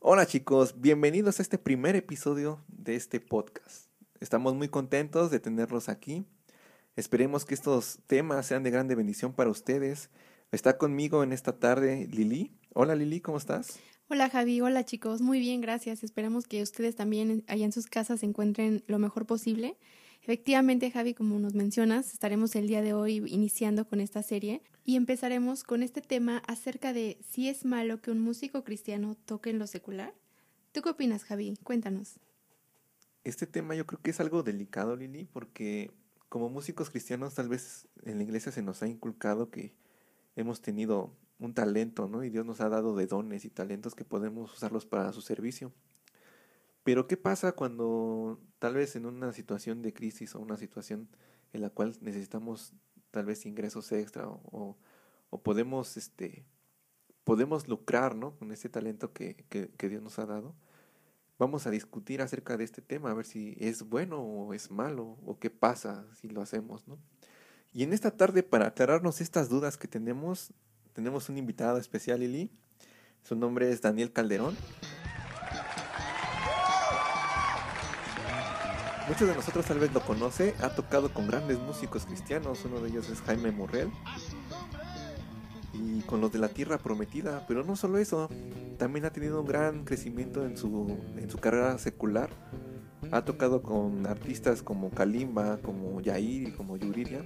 Hola chicos, bienvenidos a este primer episodio de este podcast. Estamos muy contentos de tenerlos aquí. Esperemos que estos temas sean de grande bendición para ustedes. Está conmigo en esta tarde Lili. Hola Lili, ¿cómo estás? Hola Javi, hola chicos, muy bien, gracias. Esperamos que ustedes también allá en sus casas se encuentren lo mejor posible. Efectivamente, Javi, como nos mencionas, estaremos el día de hoy iniciando con esta serie y empezaremos con este tema acerca de si es malo que un músico cristiano toque en lo secular. ¿Tú qué opinas, Javi? Cuéntanos. Este tema yo creo que es algo delicado, Lili, porque como músicos cristianos tal vez en la iglesia se nos ha inculcado que hemos tenido un talento, ¿no? Y Dios nos ha dado de dones y talentos que podemos usarlos para su servicio. Pero ¿qué pasa cuando tal vez en una situación de crisis o una situación en la cual necesitamos tal vez ingresos extra o, podemos, este, podemos lucrar, ¿no? Con este talento que, que, que Dios nos ha dado? Vamos a discutir acerca de este tema, a ver si es bueno o es malo o qué pasa si lo hacemos, ¿no? Y en esta tarde, para aclararnos estas dudas que tenemos, tenemos un invitado especial, Lili. Su nombre es Daniel Calderón. Muchos de nosotros tal vez lo conoce, ha tocado con grandes músicos cristianos, uno de ellos es Jaime Morrell, y con los de la Tierra Prometida, pero no solo eso, también ha tenido un gran crecimiento en su, en su carrera secular, ha tocado con artistas como Kalimba, como Yair como Yuridia,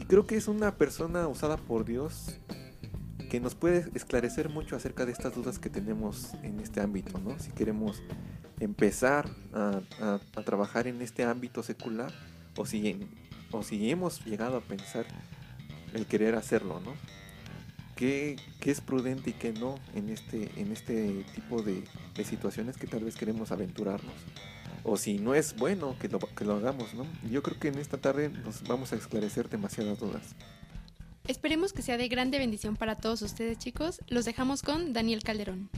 y creo que es una persona usada por Dios que nos puede esclarecer mucho acerca de estas dudas que tenemos en este ámbito, ¿no? Si queremos empezar a, trabajar en este ámbito secular o si, o si hemos llegado a pensar el querer hacerlo, ¿no? ¿Qué, es prudente y qué no en este, en este tipo de, de, situaciones que tal vez queremos aventurarnos? O si no es bueno que lo, que lo hagamos, ¿no? Yo creo que en esta tarde nos vamos a esclarecer demasiadas dudas. Esperemos que sea de grande bendición para todos ustedes chicos. Los dejamos con Daniel Calderón.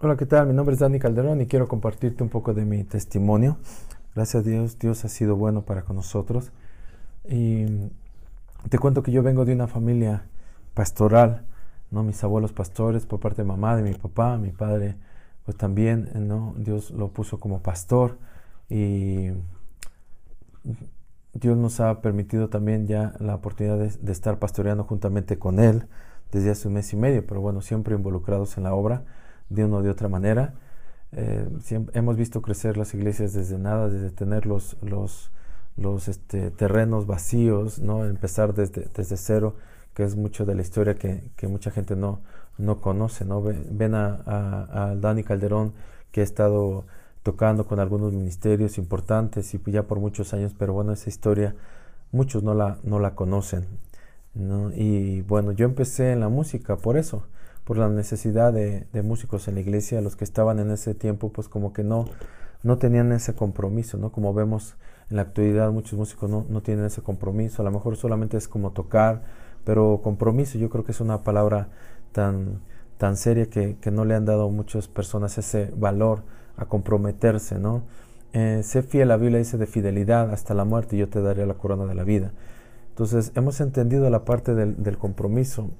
Hola, ¿qué tal? Mi nombre es Dani Calderón y quiero compartirte un poco de mi testimonio. Gracias a Dios, Dios ha sido bueno para con nosotros. Y te cuento que yo vengo de una familia pastoral, ¿no? Mis abuelos pastores por parte de mamá, de mi papá, mi padre pues también, ¿no? Dios lo puso como pastor y Dios nos ha permitido también ya la oportunidad de, estar pastoreando juntamente con Él desde hace un mes y medio, pero bueno, siempre involucrados en la obra de una o de otra manera. Eh, hemos visto crecer las iglesias desde nada, desde tener los, los, los este, terrenos vacíos, ¿no? empezar desde, desde cero, que es mucho de la historia que, que mucha gente no, no conoce, ¿no? Ven a, Dani Calderón que ha estado tocando con algunos ministerios importantes y ya por muchos años, pero bueno, esa historia muchos no la, no la conocen. Y bueno, yo empecé en la música por eso, por la necesidad de, músicos en la iglesia, los que estaban en ese tiempo pues como que no, no tenían ese compromiso, ¿no? Como vemos en la actualidad muchos músicos no, no tienen ese compromiso, a lo mejor solamente es como tocar, pero compromiso yo creo que es una palabra tan, tan seria que, no le han dado muchas personas ese valor a comprometerse, ¿no? Eh, sé fiel, la Biblia dice de fidelidad hasta la muerte y yo te daré la corona de la vida. Entonces hemos entendido la parte del, compromiso.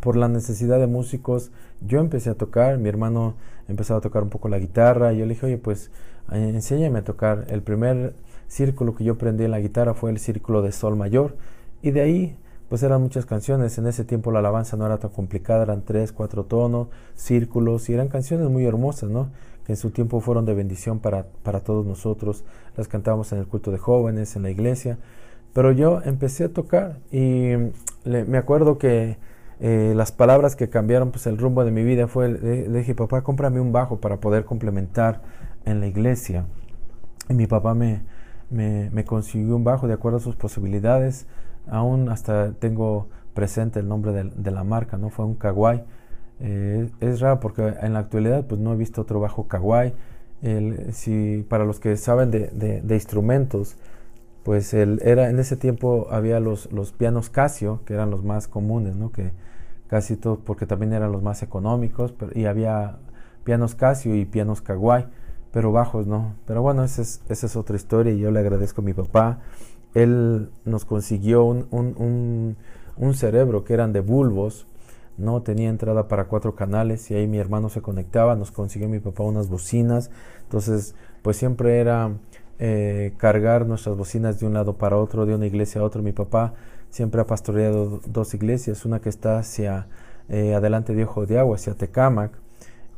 Por la necesidad de músicos, yo empecé a tocar, mi hermano empezó a tocar un poco la guitarra y yo le dije, oye, pues eh, enséñame a tocar. El primer círculo que yo aprendí en la guitarra fue el círculo de sol mayor y de ahí pues eran muchas canciones. En ese tiempo la alabanza no era tan complicada, eran tres, cuatro tonos, círculos, y eran canciones muy hermosas, ¿no? Que en su tiempo fueron de bendición para, para todos nosotros. Las cantábamos en el culto de jóvenes, en la iglesia. Pero yo empecé a tocar y me acuerdo que eh, las palabras que cambiaron pues, el rumbo de mi vida fue, le, dije, papá, cómprame un bajo para poder complementar en la iglesia. Y mi papá me, me consiguió un bajo de acuerdo a sus posibilidades aún hasta tengo presente el nombre de, la marca, ¿no? Fue un Kawai. Eh, es raro porque en la actualidad pues no he visto otro bajo Kawai. si, para los que saben de, instrumentos, pues el, era, en ese tiempo había los, pianos Casio, que eran los más comunes, ¿no? que, casi todos porque también eran los más económicos, y había pianos Casio y pianos Kawai, pero bajos no. Pero bueno, esa es, esa es otra historia y yo le agradezco a mi papá. Él nos consiguió un, un, un, cerebro que eran de bulbos, no tenía entrada para cuatro canales y ahí mi hermano se conectaba, nos consiguió mi papá unas bocinas, entonces pues siempre era eh, cargar nuestras bocinas de un lado para otro, de una iglesia a otra. Mi papá siempre ha pastoreado dos iglesias, una que está hacia eh, adelante de Ojo de Agua, hacia Tecámac.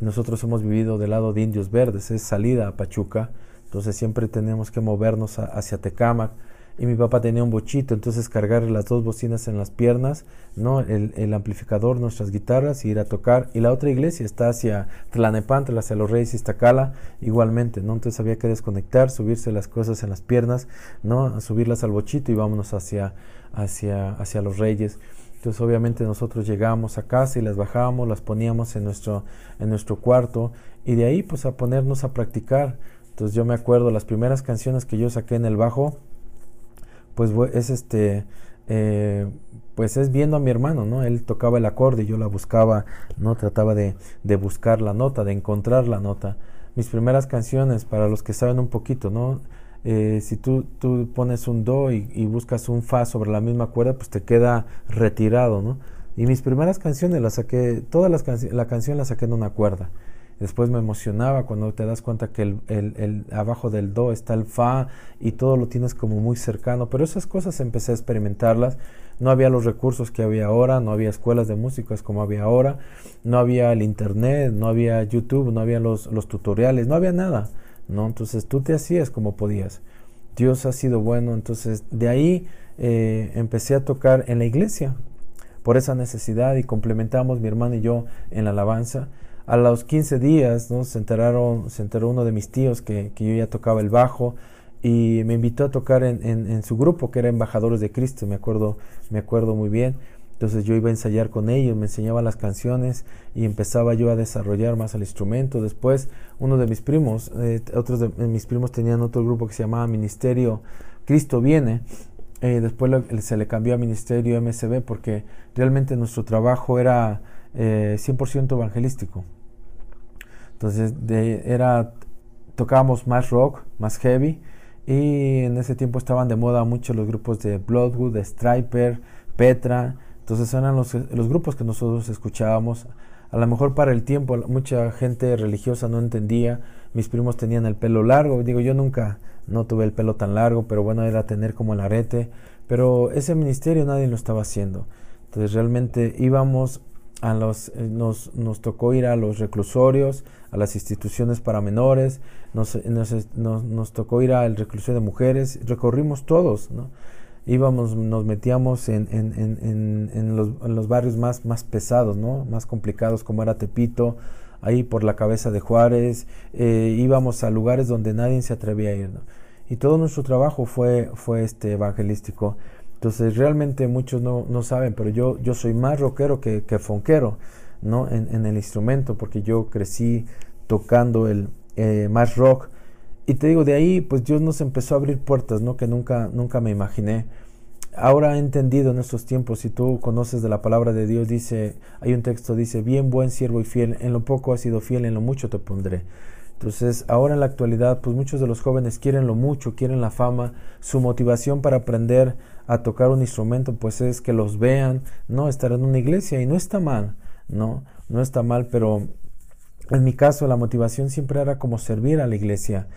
Nosotros hemos vivido del lado de Indios Verdes, es salida a Pachuca, entonces siempre tenemos que movernos hacia Tecámac y mi papá tenía un bochito, entonces cargar las dos bocinas en las piernas, ¿no? El, amplificador, nuestras guitarras y ir a tocar. Y la otra iglesia está hacia Tlanepantla, hacia los Reyes y Iztacala, igualmente, ¿no? Entonces había que desconectar, subirse las cosas en las piernas, ¿no? Subirlas al bochito y vámonos hacia, hacia, hacia los Reyes. Entonces obviamente nosotros llegábamos a casa y las bajábamos, las poníamos en nuestro, en nuestro cuarto y de ahí pues a ponernos a practicar. Entonces yo me acuerdo las primeras canciones que yo saqué en el bajo, pues es este, eh, pues es viendo a mi hermano, ¿no? Él tocaba el acorde y yo la buscaba, ¿no? Trataba de, de, buscar la nota, de encontrar la nota. Mis primeras canciones, para los que saben un poquito, ¿no? Eh, si tú, tú, pones un do y, buscas un fa sobre la misma cuerda, pues te queda retirado, ¿no? Y mis primeras canciones las saqué, todas las la canción la saqué en una cuerda. Después me emocionaba cuando te das cuenta que el, abajo del do está el fa y todo lo tienes como muy cercano. Pero esas cosas empecé a experimentarlas. No había los recursos que había ahora, no había escuelas de músicas como había ahora, no había el internet, no había YouTube, no había los, los tutoriales, no había nada. ¿no? Entonces tú te hacías como podías. Dios ha sido bueno. Entonces de ahí eh, empecé a tocar en la iglesia por esa necesidad y complementamos mi hermano y yo en la alabanza a los 15 días ¿no? se, enteraron, se enteró uno de mis tíos que, yo ya tocaba el bajo y me invitó a tocar en, su grupo que era Embajadores de Cristo, me acuerdo, me acuerdo muy bien. Entonces yo iba a ensayar con ellos, me enseñaba las canciones y empezaba yo a desarrollar más el instrumento. Después uno de mis primos, eh, otros de mis primos tenían otro grupo que se llamaba Ministerio Cristo Viene. Eh, después se le cambió a Ministerio MSB porque realmente nuestro trabajo era eh, 100% evangelístico. Entonces era, tocábamos más rock, más heavy. Y en ese tiempo estaban de moda mucho los grupos de Bloodwood, de Striper, Petra. Entonces eran los, los grupos que nosotros escuchábamos. A lo mejor para el tiempo mucha gente religiosa no entendía. Mis primos tenían el pelo largo. Digo, yo nunca no tuve el pelo tan largo, pero bueno, era tener como el arete. Pero ese ministerio nadie lo estaba haciendo. Entonces realmente íbamos a los, eh, nos, nos, tocó ir a los reclusorios, a las instituciones para menores, nos, nos, nos, tocó ir al reclusorio de mujeres, recorrimos todos, ¿no? íbamos, nos metíamos en, en, en, en los, los, barrios más, más pesados, ¿no? más complicados como era Tepito, ahí por la cabeza de Juárez, eh, íbamos a lugares donde nadie se atrevía a ir. ¿no? Y todo nuestro trabajo fue, fue este evangelístico. Entonces realmente muchos no, no saben, pero yo, yo soy más rockero que, que fonquero ¿no? En, en, el instrumento, porque yo crecí tocando el eh, más rock. Y te digo, de ahí pues Dios nos empezó a abrir puertas, ¿no? Que nunca, nunca me imaginé. Ahora he entendido en estos tiempos, si tú conoces de la palabra de Dios, dice, hay un texto, dice, bien buen siervo y fiel, en lo poco has sido fiel, en lo mucho te pondré. Entonces, ahora en la actualidad, pues muchos de los jóvenes quieren lo mucho, quieren la fama, su motivación para aprender a tocar un instrumento, pues es que los vean, ¿no? Estar en una iglesia y no está mal, ¿no? No está mal, pero en mi caso la motivación siempre era como servir a la iglesia.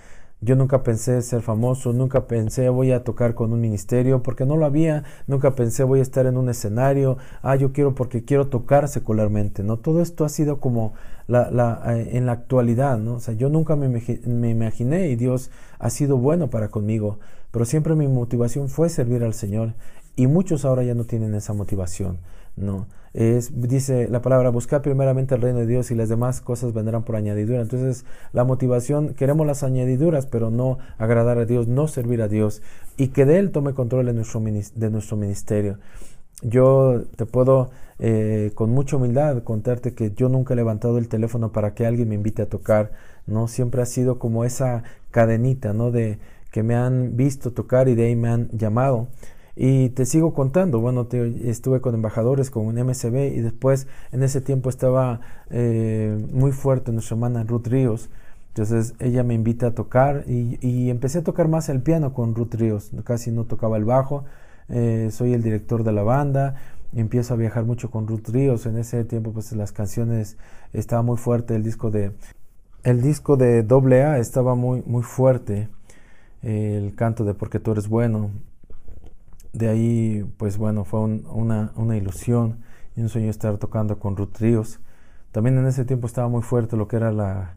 Yo nunca pensé ser famoso, nunca pensé voy a tocar con un ministerio, porque no lo había, nunca pensé voy a estar en un escenario, ah, yo quiero porque quiero tocar secularmente, ¿no? Todo esto ha sido como la, la, eh, en la actualidad, ¿no? O sea, yo nunca me, me imaginé y Dios ha sido bueno para conmigo, pero siempre mi motivación fue servir al Señor y muchos ahora ya no tienen esa motivación, ¿no? Es, dice la palabra, buscar primeramente el reino de Dios y las demás cosas vendrán por añadidura. Entonces, la motivación, queremos las añadiduras, pero no agradar a Dios, no servir a Dios y que de Él tome control de nuestro, de nuestro ministerio. Yo te puedo eh, con mucha humildad contarte que yo nunca he levantado el teléfono para que alguien me invite a tocar, ¿no? Siempre ha sido como esa cadenita, ¿no? De que me han visto tocar y de ahí me han llamado. Y te sigo contando, bueno, estuve con embajadores, con un MCB y después en ese tiempo estaba eh, muy fuerte nuestra hermana Ruth Ríos. Entonces ella me invita a tocar y, empecé a tocar más el piano con Ruth Ríos, casi no tocaba el bajo, eh, soy el director de la banda, empiezo a viajar mucho con Ruth Ríos, en ese tiempo pues las canciones estaba muy fuerte, el disco de el disco de AA estaba muy muy fuerte, el canto de Porque tú eres bueno, de ahí, pues bueno, fue una, una, ilusión y un sueño estar tocando con Ruth. También en ese tiempo estaba muy fuerte lo que era la,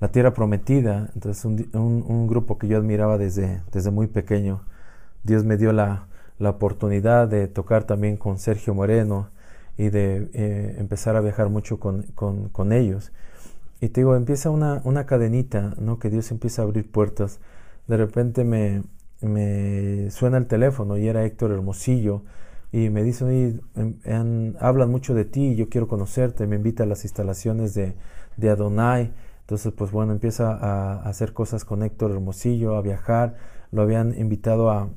la Tierra Prometida, entonces un, un, grupo que yo admiraba desde, desde muy pequeño. Dios me dio la, la oportunidad de tocar también con Sergio Moreno y de eh, empezar a viajar mucho con, con, con, ellos. Y te digo, empieza una, una cadenita, ¿no? que Dios empieza a abrir puertas. De repente me, me suena el teléfono y era Héctor Hermosillo y me dice, oye, hablan mucho de ti, yo quiero conocerte, me invita a las instalaciones de, de Adonai. Entonces, pues bueno, empieza a, hacer cosas con Héctor Hermosillo, a viajar, lo habían invitado a,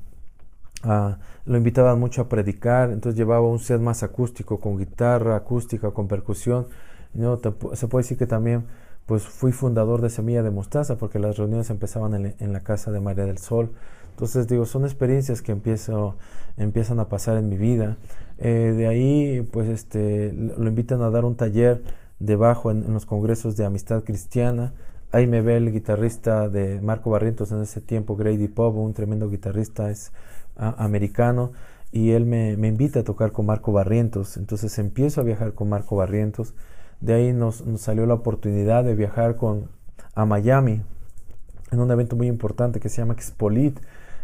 lo invitaban mucho a predicar, entonces llevaba un set más acústico, con guitarra acústica, con percusión. ¿no? se puede decir que también pues fui fundador de Semilla de Mostaza porque las reuniones empezaban en, en la casa de María del Sol. Entonces digo, son experiencias que empiezo, empiezan a pasar en mi vida. Eh, de ahí, pues este, lo invitan a dar un taller debajo en, los congresos de amistad cristiana. Ahí me ve el guitarrista de Marco Barrientos en ese tiempo, Grady Pop, un tremendo guitarrista, es americano, y él me, me, invita a tocar con Marco Barrientos. Entonces empiezo a viajar con Marco Barrientos. De ahí nos, nos salió la oportunidad de viajar con, a Miami en un evento muy importante que se llama Expolit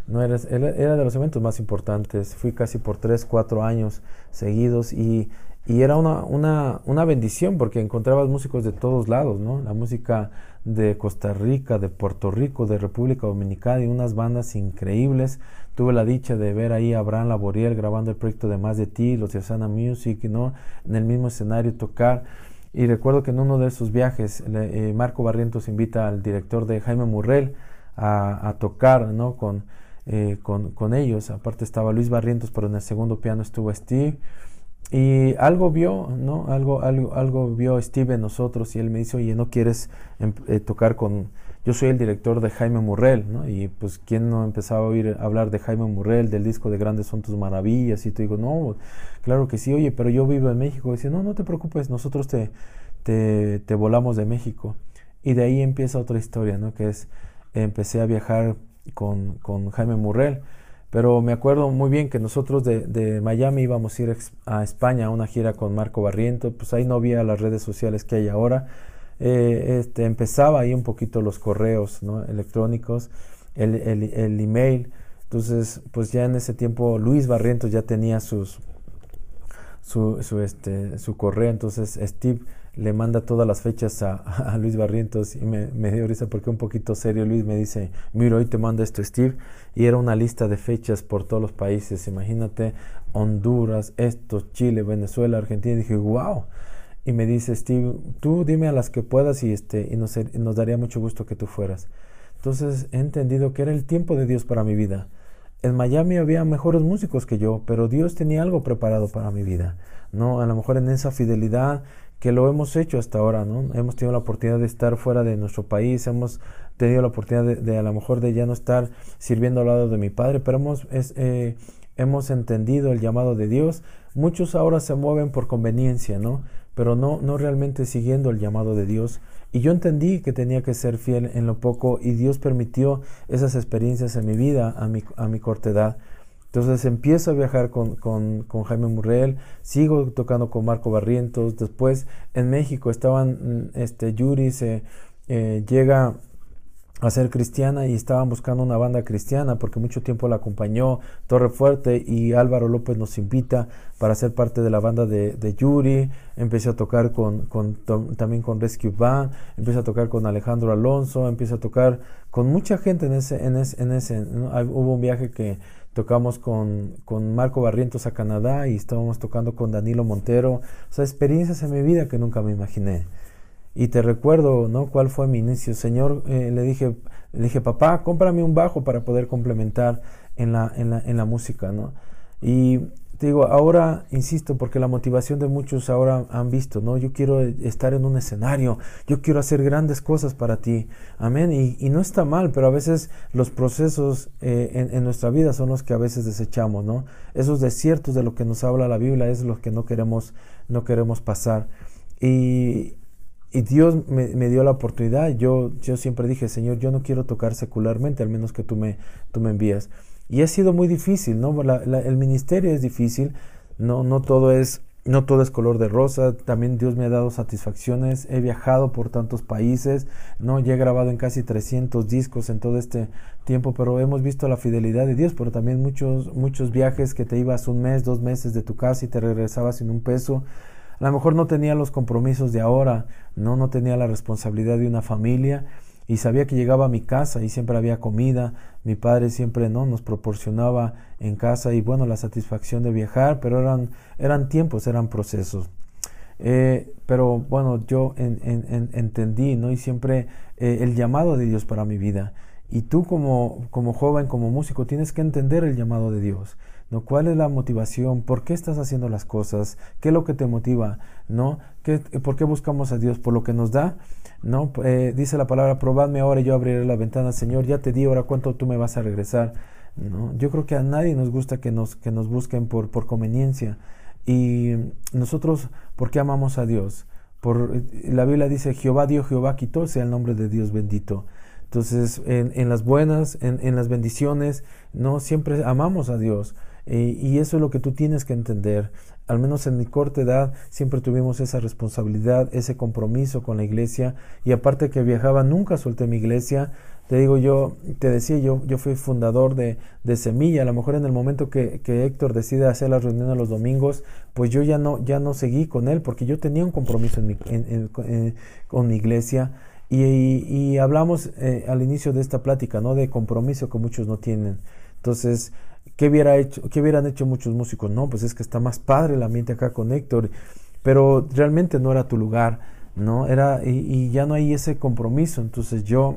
no era, era de los eventos más importantes. Fui casi por 3, 4 años seguidos y, y era una, una, una, bendición porque encontrabas músicos de todos lados, ¿no? La música de Costa Rica, de Puerto Rico, de República Dominicana y unas bandas increíbles. Tuve la dicha de ver ahí a Abraham Laboriel grabando el proyecto de Más de Ti, los de Osana Music, ¿no? En el mismo escenario tocar. Y recuerdo que en uno de esos viajes, eh, Marco Barrientos invita al director de Jaime Murrell a, a tocar, ¿no? Con, eh, con, con, ellos. Aparte estaba Luis Barrientos, pero en el segundo piano estuvo Steve. Y algo vio, ¿no? Algo, algo, algo vio Steve en nosotros y él me dice, oye, ¿no quieres em, eh, tocar con... Yo soy el director de Jaime Murrell, ¿no? Y pues, ¿quién no empezaba a oír hablar de Jaime Murrell, del disco de Grandes son tus maravillas? Y te digo, no, claro que sí, oye, pero yo vivo en México. Y dice, no, no te preocupes, nosotros te, te, te volamos de México. Y de ahí empieza otra historia, ¿no? Que es, empecé a viajar con, con Jaime Murrell. Pero me acuerdo muy bien que nosotros de, de, Miami íbamos a ir a España a una gira con Marco Barriento, pues ahí no había las redes sociales que hay ahora. Eh, este, empezaba ahí un poquito los correos ¿no? electrónicos, el, el, el, email. Entonces, pues ya en ese tiempo Luis Barrientos ya tenía sus, su, su, este, su correo, entonces Steve le manda todas las fechas a, Luis Barrientos y me, me, dio risa porque un poquito serio Luis me dice, mira, hoy te manda esto Steve y era una lista de fechas por todos los países, imagínate Honduras, esto, Chile, Venezuela, Argentina, y dije, wow. Y me dice Steve, tú dime a las que puedas y, este, y nos, nos daría mucho gusto que tú fueras. Entonces he entendido que era el tiempo de Dios para mi vida. En Miami había mejores músicos que yo, pero Dios tenía algo preparado para mi vida. ¿no? A lo mejor en esa fidelidad, que lo hemos hecho hasta ahora, ¿no? Hemos tenido la oportunidad de estar fuera de nuestro país, hemos tenido la oportunidad de, a lo mejor de ya no estar sirviendo al lado de mi padre, pero hemos, eh, hemos entendido el llamado de Dios. Muchos ahora se mueven por conveniencia, ¿no? Pero no, no realmente siguiendo el llamado de Dios. Y yo entendí que tenía que ser fiel en lo poco y Dios permitió esas experiencias en mi vida a mi, a mi corta edad. Entonces empiezo a viajar con, con, con, Jaime Murrell, sigo tocando con Marco Barrientos, después en México estaban, mm, este, Yuri se eh, llega a ser cristiana y estaban buscando una banda cristiana porque mucho tiempo la acompañó Torre Fuerte y Álvaro López nos invita para ser parte de la banda de, de Yuri, empecé a tocar con, con, también con Rescue Band, empecé a tocar con Alejandro Alonso, empecé a tocar con mucha gente en ese, en ese, en ese hubo un viaje que tocamos con, con, Marco Barrientos a Canadá y estábamos tocando con Danilo Montero, o sea, experiencias en mi vida que nunca me imaginé. Y te recuerdo, ¿no? ¿Cuál fue mi inicio? Señor, eh, le dije, le dije, papá, cómprame un bajo para poder complementar en la, en la, en la música, ¿no? Y te digo, ahora insisto, porque la motivación de muchos ahora han visto, ¿no? Yo quiero estar en un escenario, yo quiero hacer grandes cosas para ti, amén. Y, no está mal, pero a veces los procesos eh, en, nuestra vida son los que a veces desechamos, ¿no? Esos desiertos de lo que nos habla la Biblia es los que no queremos, no queremos pasar. Y, Dios me, dio la oportunidad, yo, yo siempre dije, Señor, yo no quiero tocar secularmente, al menos que tú me, tú me envías. Y ha sido muy difícil, ¿no? el ministerio es difícil, no, no, todo es, no todo es color de rosa, también Dios me ha dado satisfacciones, he viajado por tantos países, ¿no? Ya he grabado en casi 300 discos en todo este tiempo, pero hemos visto la fidelidad de Dios, pero también muchos, muchos viajes que te ibas un mes, dos meses de tu casa y te regresabas sin un peso. A lo mejor no tenía los compromisos de ahora, no, no tenía la responsabilidad de una familia, y sabía que llegaba a mi casa y siempre había comida, mi padre siempre no nos proporcionaba en casa y bueno la satisfacción de viajar, pero eran, eran tiempos, eran procesos. Eh, pero bueno, yo entendí, ¿no? Y siempre eh, el llamado de Dios para mi vida. Y tú como, como joven, como músico, tienes que entender el llamado de Dios. ¿No? ¿Cuál es la motivación? ¿Por qué estás haciendo las cosas? ¿Qué es lo que te motiva? ¿No? ¿Qué, ¿Por qué buscamos a Dios? ¿Por lo que nos da? ¿no? Eh, dice la palabra, probadme ahora y yo abriré la ventana, Señor, ya te di ahora cuánto tú me vas a regresar. ¿no? Yo creo que a nadie nos gusta que nos, que nos busquen por, por conveniencia. Y nosotros, ¿por qué amamos a Dios? Por, la Biblia dice, Jehová dio, Jehová quitó, sea el nombre de Dios bendito. Entonces, en, en las buenas, en, en, las bendiciones, no siempre amamos a Dios. Eh, y eso es lo que tú tienes que entender al menos en mi corta edad, siempre tuvimos esa responsabilidad, ese compromiso con la iglesia. Y aparte que viajaba, nunca solté mi iglesia. Te digo, yo, te decía, yo, yo fui fundador de, de Semilla. A lo mejor en el momento que, que Héctor decide hacer las reuniones los domingos, pues yo ya no, ya no seguí con él porque yo tenía un compromiso con mi iglesia. Y, y, hablamos eh, al inicio de esta plática, ¿no? De compromiso que muchos no tienen. Entonces, ¿Qué, hubiera hecho, ¿Qué hubieran hecho muchos músicos? No, pues es que está más padre el ambiente acá con Héctor, pero realmente no era tu lugar, ¿no? Era, y, ya no hay ese compromiso. Entonces yo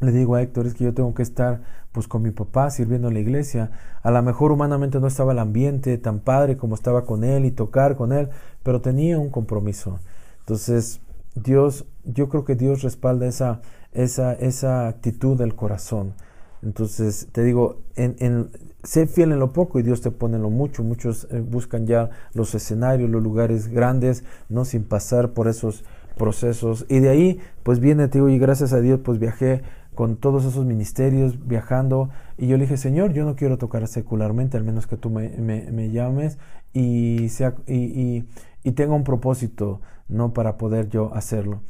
le digo a Héctor, es que yo tengo que estar pues con mi papá sirviendo en la iglesia. A lo mejor humanamente no estaba el ambiente tan padre como estaba con él y tocar con él, pero tenía un compromiso. Entonces, Dios, yo creo que Dios respalda esa, esa, esa actitud del corazón. Entonces, te digo, en, en, sé fiel en lo poco y Dios te pone en lo mucho. Muchos eh, buscan ya los escenarios, los lugares grandes, no sin pasar por esos procesos. Y de ahí, pues viene, te digo, y gracias a Dios, pues viajé con todos esos ministerios, viajando. Y yo le dije, Señor, yo no quiero tocar secularmente, al menos que tú me, me, llames y, sea, y, y, tenga un propósito, ¿no? Para poder yo hacerlo.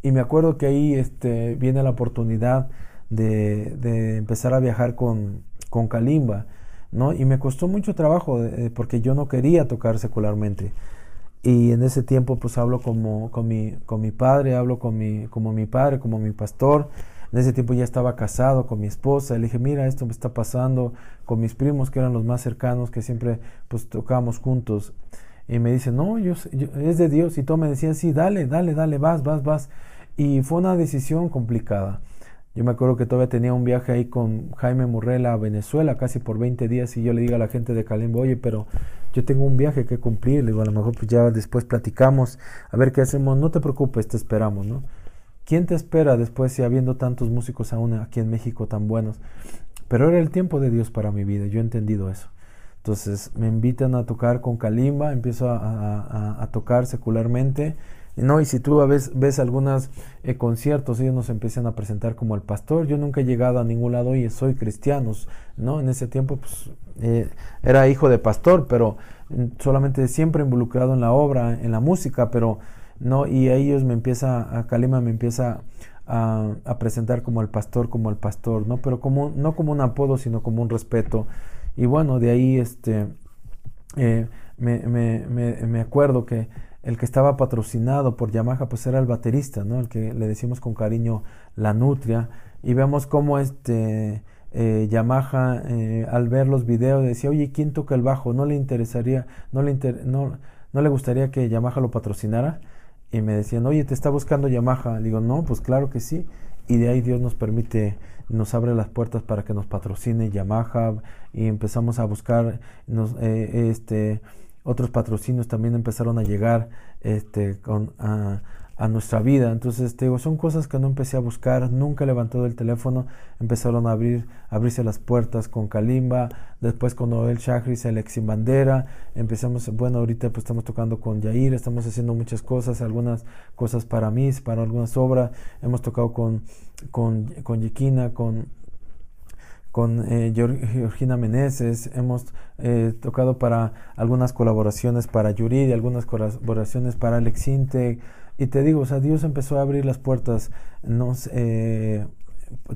Y me acuerdo que ahí este, viene la oportunidad de, empezar a viajar con, con Kalimba, ¿no? Y me costó mucho trabajo eh, porque yo no quería tocar secularmente. Y en ese tiempo pues hablo como, con, mi, con mi padre, hablo con mi, como mi padre, como mi pastor. En ese tiempo ya estaba casado con mi esposa. Le dije, mira, esto me está pasando con mis primos que eran los más cercanos, que siempre pues tocábamos juntos. Y me dice, no, yo, es de Dios. Y todo me decía, sí, dale, dale, dale, vas, vas, vas. Y fue una decisión complicada. Yo me acuerdo que todavía tenía un viaje ahí con Jaime Murrela a Venezuela casi por 20 días y yo le digo a la gente de Calimbo, oye, pero yo tengo un viaje que cumplir, le digo, a lo mejor pues ya después platicamos, a ver qué hacemos, no te preocupes, te esperamos, ¿no? ¿Quién te espera después si habiendo tantos músicos aún aquí en México tan buenos? Pero era el tiempo de Dios para mi vida, yo he entendido eso. Entonces me invitan a tocar con Kalimba, empiezo a tocar secularmente no, y si tú ves, algunos eh, conciertos, ellos nos empiezan a presentar como el pastor. Yo nunca he llegado a ningún lado y soy cristiano, ¿no? En ese tiempo, pues, eh, era hijo de pastor, pero mm, solamente siempre involucrado en la obra, en la música, pero no, y a ellos me empieza, a Kalima me empieza a, presentar como el pastor, como el pastor, ¿no? Pero como, no como un apodo, sino como un respeto. Y bueno, de ahí, este, eh, me, me, me acuerdo que el que estaba patrocinado por Yamaha pues era el baterista, ¿no? El que le decimos con cariño la nutria y vemos cómo este eh, Yamaha eh, al ver los videos decía, oye, ¿quién toca el bajo? ¿No le interesaría, no le, no, no le gustaría que Yamaha lo patrocinara? Y me decían, oye, ¿te está buscando Yamaha? Digo, no, pues claro que sí. y de ahí Dios nos permite, nos abre las puertas para que nos patrocine Yamaha y empezamos a buscar nos, eh, este, otros patrocinios también empezaron a llegar este, con, a, nuestra vida. Entonces, te digo, son cosas que no empecé a buscar, nunca he levantado el teléfono, empezaron a abrir, abrirse las puertas con Kalimba, después con Noel Shahris, el ex bandera, empezamos, bueno, ahorita pues estamos tocando con Yair, estamos haciendo muchas cosas, algunas cosas para mí, para algunas obras, hemos tocado con, con, con Yekina, con con eh, Georgina Meneses, hemos eh, tocado para algunas colaboraciones para Yuri, algunas colaboraciones para Alex Integ, y te digo, o sea, Dios empezó a abrir las puertas, eh,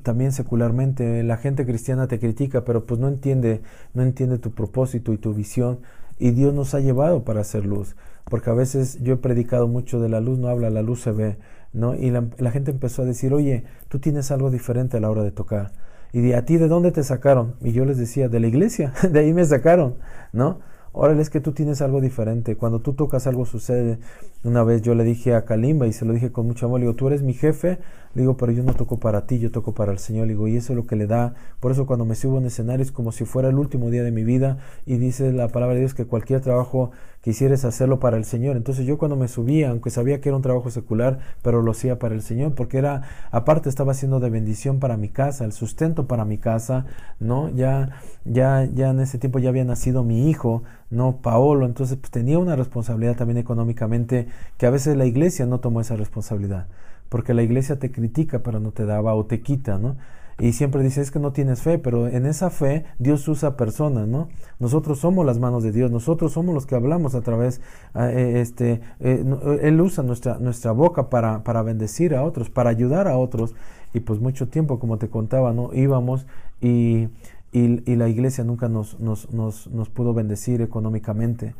también secularmente, la gente cristiana te critica, pero pues no entiende, no entiende tu propósito y tu visión, y Dios nos ha llevado para hacer luz, porque a veces yo he predicado mucho de la luz, no habla, la luz se ve, ¿no? Y la, la gente empezó a decir, oye, tú tienes algo diferente a la hora de tocar. Y de a ti, ¿de dónde te sacaron? Y yo les decía, de la iglesia, de ahí me sacaron, ¿no? Órale, es que tú tienes algo diferente. Cuando tú tocas algo sucede. Una vez yo le dije a Kalimba y se lo dije con mucho amor, le digo, tú eres mi jefe, le digo, pero yo no toco para ti, yo toco para el Señor, le digo, y eso es lo que le da. Por eso cuando me subo en escenario es como si fuera el último día de mi vida y dice la palabra de Dios que cualquier trabajo quisieras hacerlo para el Señor. Entonces yo cuando me subía, aunque sabía que era un trabajo secular, pero lo hacía para el Señor, porque era, aparte estaba haciendo de bendición para mi casa, el sustento para mi casa, ¿no? Ya, ya, ya en ese tiempo ya había nacido mi hijo, ¿no? Paolo, entonces pues, tenía una responsabilidad también económicamente que a veces la iglesia no tomó esa responsabilidad, porque la iglesia te critica pero no te daba o te quita, ¿no? y siempre dice es que no tienes fe, pero en esa fe Dios usa personas, ¿no? Nosotros somos las manos de Dios, nosotros somos los que hablamos a través, eh, este, eh, Él usa nuestra, nuestra boca para, para bendecir a otros, para ayudar a otros, y pues mucho tiempo, como te contaba, ¿no? Íbamos y, y, la iglesia nunca nos, nos, nos, nos pudo bendecir económicamente,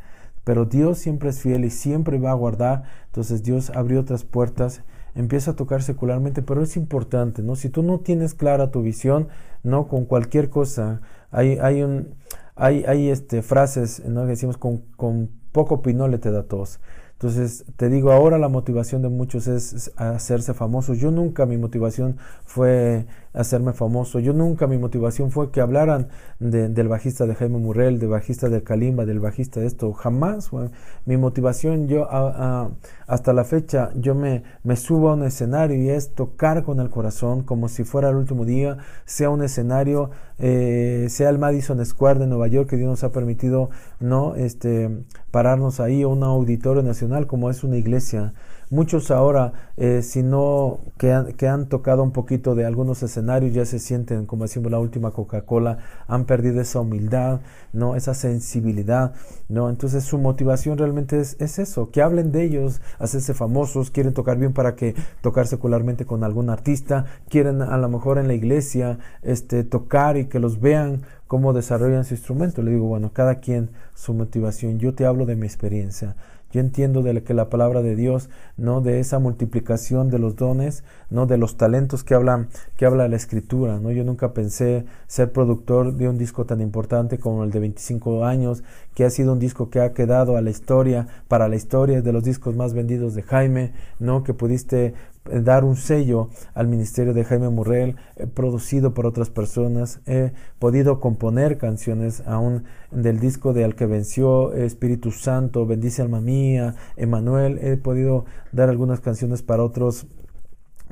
pero Dios siempre es fiel y siempre va a guardar, entonces Dios abrió otras puertas empieza a tocar secularmente, pero es importante, ¿no? Si tú no tienes clara tu visión, ¿no? Con cualquier cosa, hay, hay, un, hay, este, frases, ¿no? Que decimos, con, con poco pinole te da tos. Entonces, te digo, ahora la motivación de muchos es hacerse famosos. Yo nunca mi motivación fue hacerme famoso. Yo nunca mi motivación fue que hablaran del bajista de Jaime Murrell, del bajista del Kalimba, del bajista de esto. Jamás. Mi motivación, yo hasta la fecha, yo me, me subo a un escenario y es tocar con el corazón como si fuera el último día, sea un escenario, eh, sea el Madison Square de Nueva York que Dios nos ha permitido no este pararnos ahí o un auditorio nacional como es una iglesia Muchos ahora, eh, si no, que han, que han tocado un poquito de algunos escenarios, ya se sienten, como decimos la última Coca-Cola, han perdido esa humildad, ¿no? esa sensibilidad. ¿no? Entonces su motivación realmente es, es eso, que hablen de ellos, hacerse famosos, quieren tocar bien para que tocar secularmente con algún artista, quieren a lo mejor en la iglesia este, tocar y que los vean cómo desarrollan su instrumento. Le digo, bueno, cada quien su motivación. Yo te hablo de mi experiencia. Yo entiendo de que la palabra de Dios, no de esa multiplicación de los dones, no de los talentos que habla que habla la escritura, no yo nunca pensé ser productor de un disco tan importante como el de 25 años, que ha sido un disco que ha quedado a la historia, para la historia de los discos más vendidos de Jaime, no que pudiste dar un sello al ministerio de Jaime Murrell, producido por otras personas, he podido componer canciones aún del disco de Al que venció, Espíritu Santo, Bendice alma mía, Emanuel, he podido dar algunas canciones para otros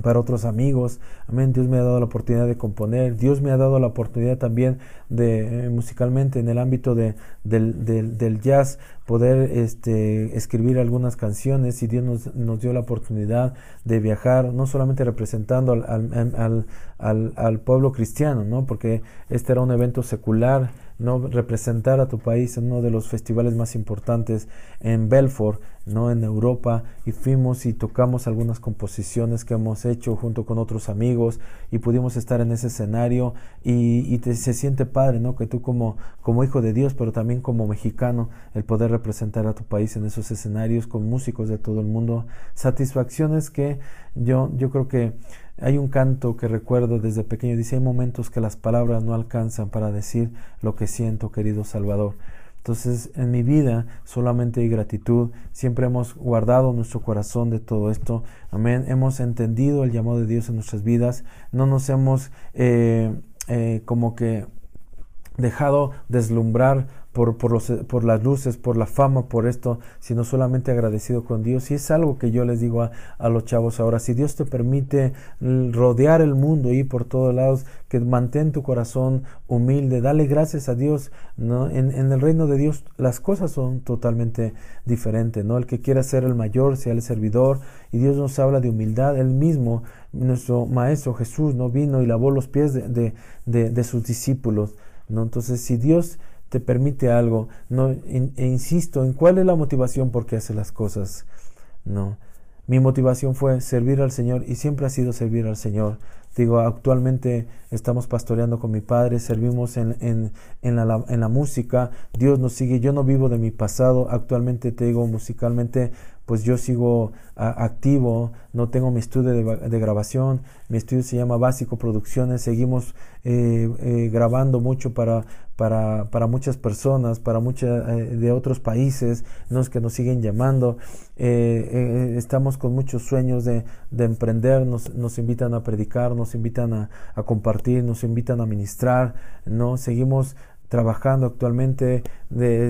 para otros amigos. Amén. Dios me ha dado la oportunidad de componer. Dios me ha dado la oportunidad también de eh, musicalmente en el ámbito de, del, del, jazz poder este, escribir algunas canciones y Dios nos, nos, dio la oportunidad de viajar, no solamente representando al, al, al, al pueblo cristiano, ¿no? porque este era un evento secular no representar a tu país en uno de los festivales más importantes en Belfort, no en Europa, y fuimos y tocamos algunas composiciones que hemos hecho junto con otros amigos y pudimos estar en ese escenario y, se siente padre, ¿no? Que tú como, como hijo de Dios, pero también como mexicano, el poder representar a tu país en esos escenarios con músicos de todo el mundo, satisfacciones que yo, yo creo que hay un canto que recuerdo desde pequeño, dice, hay momentos que las palabras no alcanzan para decir lo que siento, querido Salvador. Entonces, en mi vida solamente hay gratitud. Siempre hemos guardado nuestro corazón de todo esto. Amén. Hemos entendido el llamado de Dios en nuestras vidas. No nos hemos eh, eh, como que dejado deslumbrar por, por, las luces, por la fama, por esto, sino solamente agradecido con Dios. Y es algo que yo les digo a, los chavos ahora, si Dios te permite rodear el mundo y por todos lados, que mantén tu corazón humilde, dale gracias a Dios. ¿no? En, el reino de Dios las cosas son totalmente diferentes. ¿no? El que quiera ser el mayor, sea el servidor, y Dios nos habla de humildad. Él mismo, nuestro Maestro Jesús, no vino y lavó los pies de, de sus discípulos. ¿No? Entonces, si Dios te permite algo. No, e insisto en cuál es la motivación por qué hace las cosas. No. Mi motivación fue servir al Señor y siempre ha sido servir al Señor. Digo, actualmente estamos pastoreando con mi padre, servimos en, en, en, la, en, la, música, Dios nos sigue, yo no vivo de mi pasado, actualmente te digo musicalmente, pues yo sigo activo, no tengo mi estudio de, grabación, mi estudio se llama Básico Producciones, seguimos eh, eh, grabando mucho para, para, para, muchas personas, para muchas eh, de otros países, los que nos siguen llamando, estamos con muchos sueños de, de emprender, nos, nos, invitan a predicar, nos invitan a, a compartir, nos invitan a ministrar, ¿no? seguimos trabajando actualmente,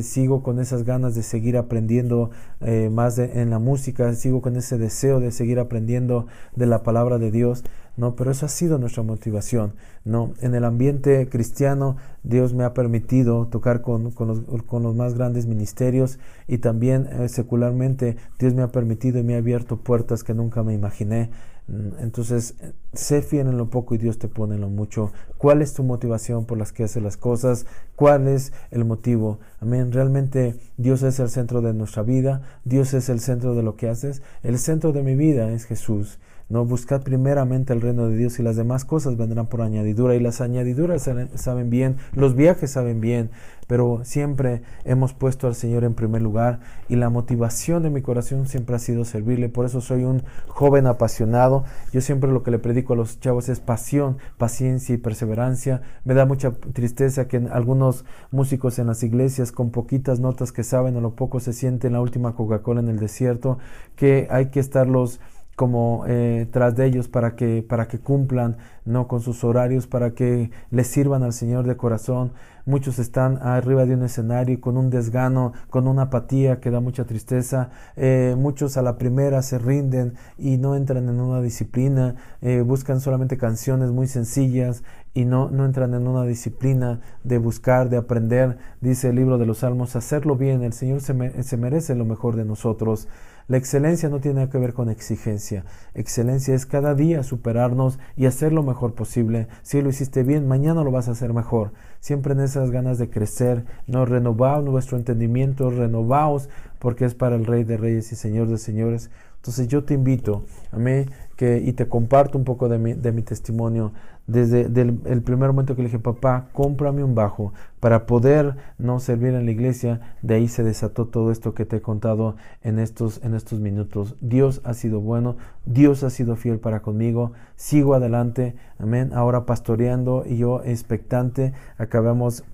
sigo con esas ganas de seguir aprendiendo eh, más en la música, sigo con ese deseo de seguir aprendiendo de la palabra de Dios, ¿no? Pero eso ha sido nuestra motivación, ¿no? En el ambiente cristiano, Dios me ha permitido tocar con, con, los, más grandes ministerios y también eh, secularmente Dios me ha permitido y me ha abierto puertas que nunca me imaginé. Mm, entonces, sé fiel en lo poco y Dios te pone en lo mucho. ¿Cuál es tu motivación por las que haces las cosas? ¿Cuál es el motivo? Amén. Realmente Dios es el centro de nuestra vida. Dios es el centro de lo que haces. El centro de mi vida es Jesús. No, buscad primeramente el reino de Dios y las demás cosas vendrán por añadidura. Y las añadiduras saben bien, los viajes saben bien, pero siempre hemos puesto al Señor en primer lugar y la motivación de mi corazón siempre ha sido servirle. Por eso soy un joven apasionado. Yo siempre lo que le predico a los chavos es pasión, paciencia y perseverancia. Me da mucha tristeza que algunos músicos en las iglesias con poquitas notas que saben o lo poco se sienten la última Coca-Cola en el desierto, que hay que estarlos como eh, tras de ellos para que, para que cumplan no con sus horarios, para que les sirvan al Señor de corazón. Muchos están arriba de un escenario con un desgano, con una apatía que da mucha tristeza. Eh, muchos a la primera se rinden y no entran en una disciplina, eh, buscan solamente canciones muy sencillas y no, no entran en una disciplina de buscar, de aprender. Dice el libro de los Salmos, hacerlo bien. El Señor se, se merece lo mejor de nosotros. La excelencia no tiene que ver con exigencia. Excelencia es cada día superarnos y hacer lo mejor posible. Si lo hiciste bien, mañana lo vas a hacer mejor. Siempre en esas ganas de crecer, nos renovamos nuestro entendimiento, renovaos porque es para el Rey de Reyes y Señor de Señores. Entonces yo te invito, a mí, que, y te comparto un poco de mi, de mi testimonio. Desde el primer momento que le dije, papá, cómprame un bajo para poder no servir en la iglesia, de ahí se desató todo esto que te he contado en estos, en estos minutos. Dios ha sido bueno, Dios ha sido fiel para conmigo, sigo adelante, amén, ahora pastoreando y yo expectante, acabamos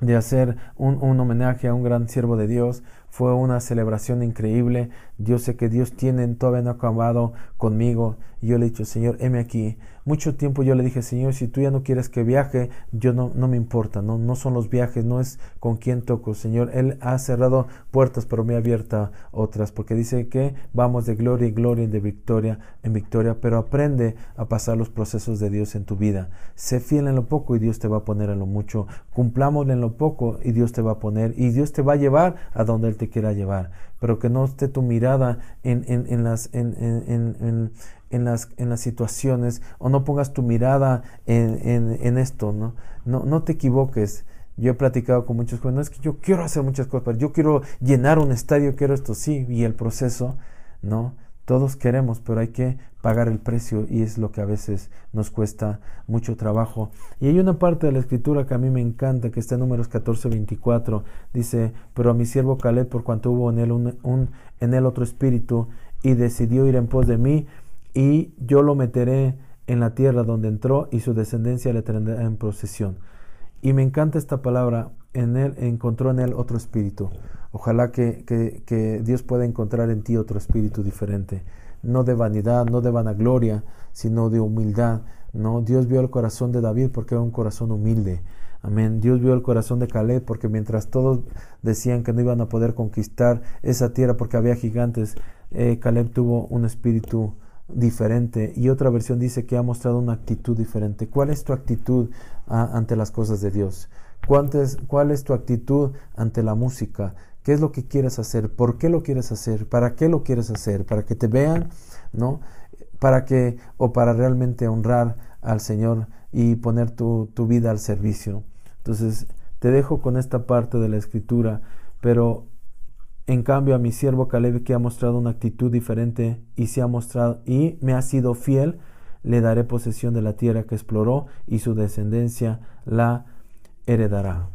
de hacer un, un homenaje a un gran siervo de Dios, fue una celebración increíble. Yo sé que Dios tiene, todavía no acabado conmigo. Y yo le he dicho, Señor, heme aquí. Mucho tiempo yo le dije, Señor, si tú ya no quieres que viaje, yo no, no me importa, no, no son los viajes, no es con quién toco, Señor. Él ha cerrado puertas, pero me ha abierto otras, porque dice que vamos de gloria en gloria y de victoria en victoria, pero aprende a pasar los procesos de Dios en tu vida. Sé fiel en lo poco y Dios te va a poner en lo mucho. Cumplámosle en lo poco y Dios te va a poner y Dios te va a llevar a donde Él te quiera llevar, pero que no esté tu mirada en, en, las, en, en, las, en las situaciones o no pongas tu mirada en, esto, ¿no? ¿no? No te equivoques. Yo he platicado con muchos jóvenes, es que yo quiero hacer muchas cosas, yo quiero llenar un estadio, quiero esto, sí, y el proceso, ¿no? Todos queremos, pero hay que pagar el precio y es lo que a veces nos cuesta mucho trabajo. Y hay una parte de la escritura que a mí me encanta, que está en números 14, 24. Dice, pero a mi siervo Caleb, por cuanto hubo en él, un, en él otro espíritu, y decidió ir en pos de mí, y yo lo meteré en la tierra donde entró, y su descendencia le tendrá en procesión. Y me encanta esta palabra, en él, encontró en él otro espíritu. Ojalá que, que, Dios pueda encontrar en ti otro espíritu diferente, no de vanidad, no de vanagloria, sino de humildad. No, Dios vio el corazón de David porque era un corazón humilde. Amén. Dios vio el corazón de Caleb porque mientras todos decían que no iban a poder conquistar esa tierra porque había gigantes, eh, Caleb tuvo un espíritu diferente y otra versión dice que ha mostrado una actitud diferente. ¿Cuál es tu actitud ah, ante las cosas de Dios? ¿Cuál es, ¿Cuál es tu actitud ante la música? ¿Qué es lo que quieres hacer? ¿Por qué lo quieres hacer? ¿Para qué lo quieres hacer? ¿Para que te vean? ¿No? ¿Para que o para realmente honrar al Señor y poner tu, tu vida al servicio? Entonces, te dejo con esta parte de la escritura, pero en cambio, a mi siervo Caleb, que ha mostrado una actitud diferente y se ha mostrado y me ha sido fiel, le daré posesión de la tierra que exploró y su descendencia la heredará.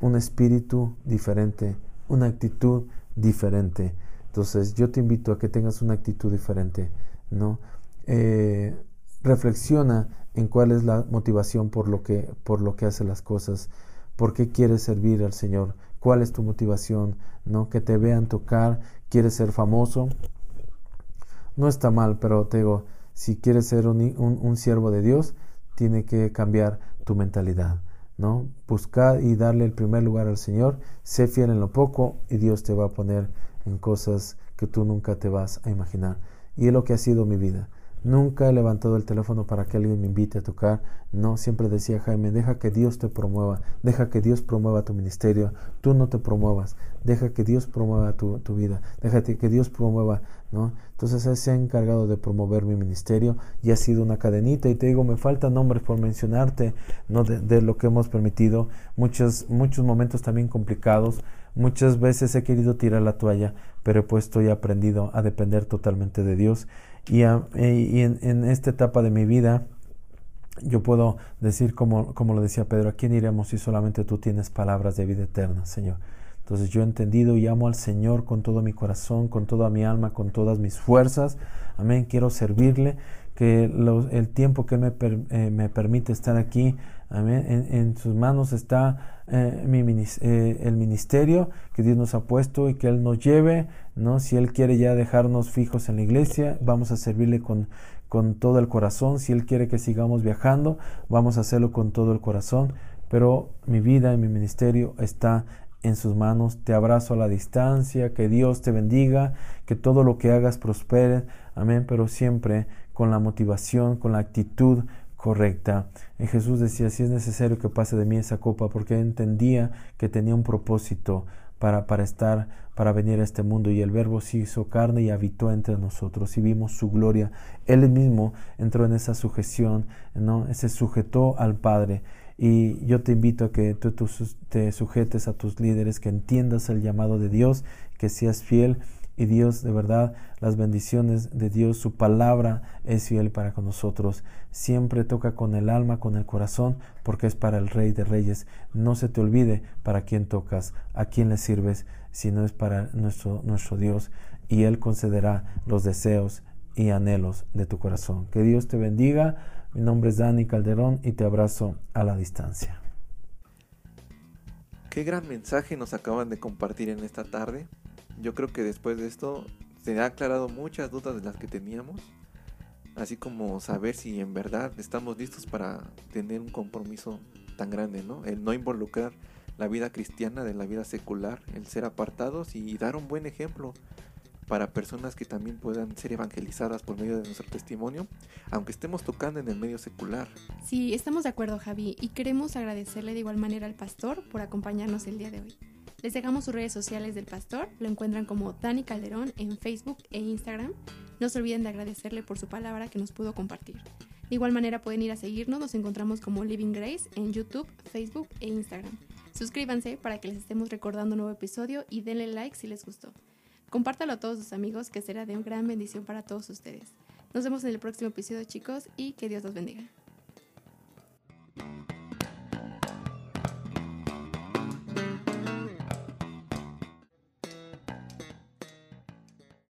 Un espíritu diferente, una actitud diferente. Entonces, yo te invito a que tengas una actitud diferente, ¿no? Eh, reflexiona en cuál es la motivación por lo que por lo que hace las cosas, por qué quieres servir al Señor cuál es tu motivación, ¿no? Que te vean tocar, quieres ser famoso. No está mal, pero te digo, si quieres ser un, siervo de Dios, tiene que cambiar tu mentalidad, ¿no? Buscar y darle el primer lugar al Señor, sé fiel en lo poco y Dios te va a poner en cosas que tú nunca te vas a imaginar. Y es lo que ha sido mi vida. Nunca he levantado el teléfono para que alguien me invite a tocar. No, siempre decía Jaime, deja que Dios te promueva, deja que Dios promueva tu ministerio. Tú no te promuevas, deja que Dios promueva tu, vida, déjate que Dios promueva, ¿no? Entonces Él se ha encargado de promover mi ministerio y ha sido una cadenita. Y te digo, me faltan nombres por mencionarte, ¿no? De, lo que hemos permitido. Muchos, muchos momentos también complicados. Muchas veces he querido tirar la toalla, pero pues estoy aprendido a depender totalmente de Dios y, en, esta etapa de mi vida, yo puedo decir, como, como lo decía Pedro, ¿a quién iremos si solamente tú tienes palabras de vida eterna, Señor? Entonces yo he entendido y amo al Señor con todo mi corazón, con toda mi alma, con todas mis fuerzas. Amén. Quiero servirle, que el tiempo que me, eh, me permite estar aquí, amén, en, sus manos está eh, mi, eh, el ministerio que Dios nos ha puesto y que Él nos lleve, ¿no? Si Él quiere ya dejarnos fijos en la iglesia, vamos a servirle con, con todo el corazón. Si Él quiere que sigamos viajando, vamos a hacerlo con todo el corazón. Pero mi vida y mi ministerio está en sus manos. Te abrazo a la distancia, que Dios te bendiga, que todo lo que hagas prospere. Amén, pero siempre con la motivación, con la actitud correcta. Y Jesús decía, si es necesario que pase de mí esa copa, porque entendía que tenía un propósito para, para estar, para venir a este mundo. Y el Verbo se hizo carne y habitó entre nosotros y vimos su gloria. Él mismo entró en esa sujeción, ¿no? se sujetó al Padre. Y yo te invito a que tú, tú te sujetes a tus líderes, que entiendas el llamado de Dios, que seas fiel y Dios, de verdad, las bendiciones de Dios, su palabra es fiel para con nosotros. Siempre toca con el alma, con el corazón, porque es para el Rey de Reyes. No se te olvide para quién tocas, a quién le sirves, si no es para nuestro, nuestro Dios, y Él concederá los deseos y anhelos de tu corazón. Que Dios te bendiga. Mi nombre es Dani Calderón y te abrazo a la distancia. Qué gran mensaje nos acaban de compartir en esta tarde yo creo que después de esto se ha aclarado muchas dudas de las que teníamos, así como saber si en verdad estamos listos para tener un compromiso tan grande, ¿no? El no involucrar la vida cristiana de la vida secular, el ser apartados y dar un buen ejemplo para personas que también puedan ser evangelizadas por medio de nuestro testimonio, aunque estemos tocando en el medio secular. Sí, estamos de acuerdo, Javi, y queremos agradecerle de igual manera al pastor por acompañarnos el día de hoy. Les dejamos sus redes sociales del pastor, lo encuentran como Dani Calderón en Facebook e Instagram. No se olviden de agradecerle por su palabra que nos pudo compartir. De igual manera pueden ir a seguirnos, nos encontramos como Living Grace en YouTube, Facebook e Instagram. Suscríbanse para que les estemos recordando un nuevo episodio y denle like si les gustó. Compártalo a todos sus amigos que será de gran bendición para todos ustedes. Nos vemos en el próximo episodio chicos y que Dios los bendiga.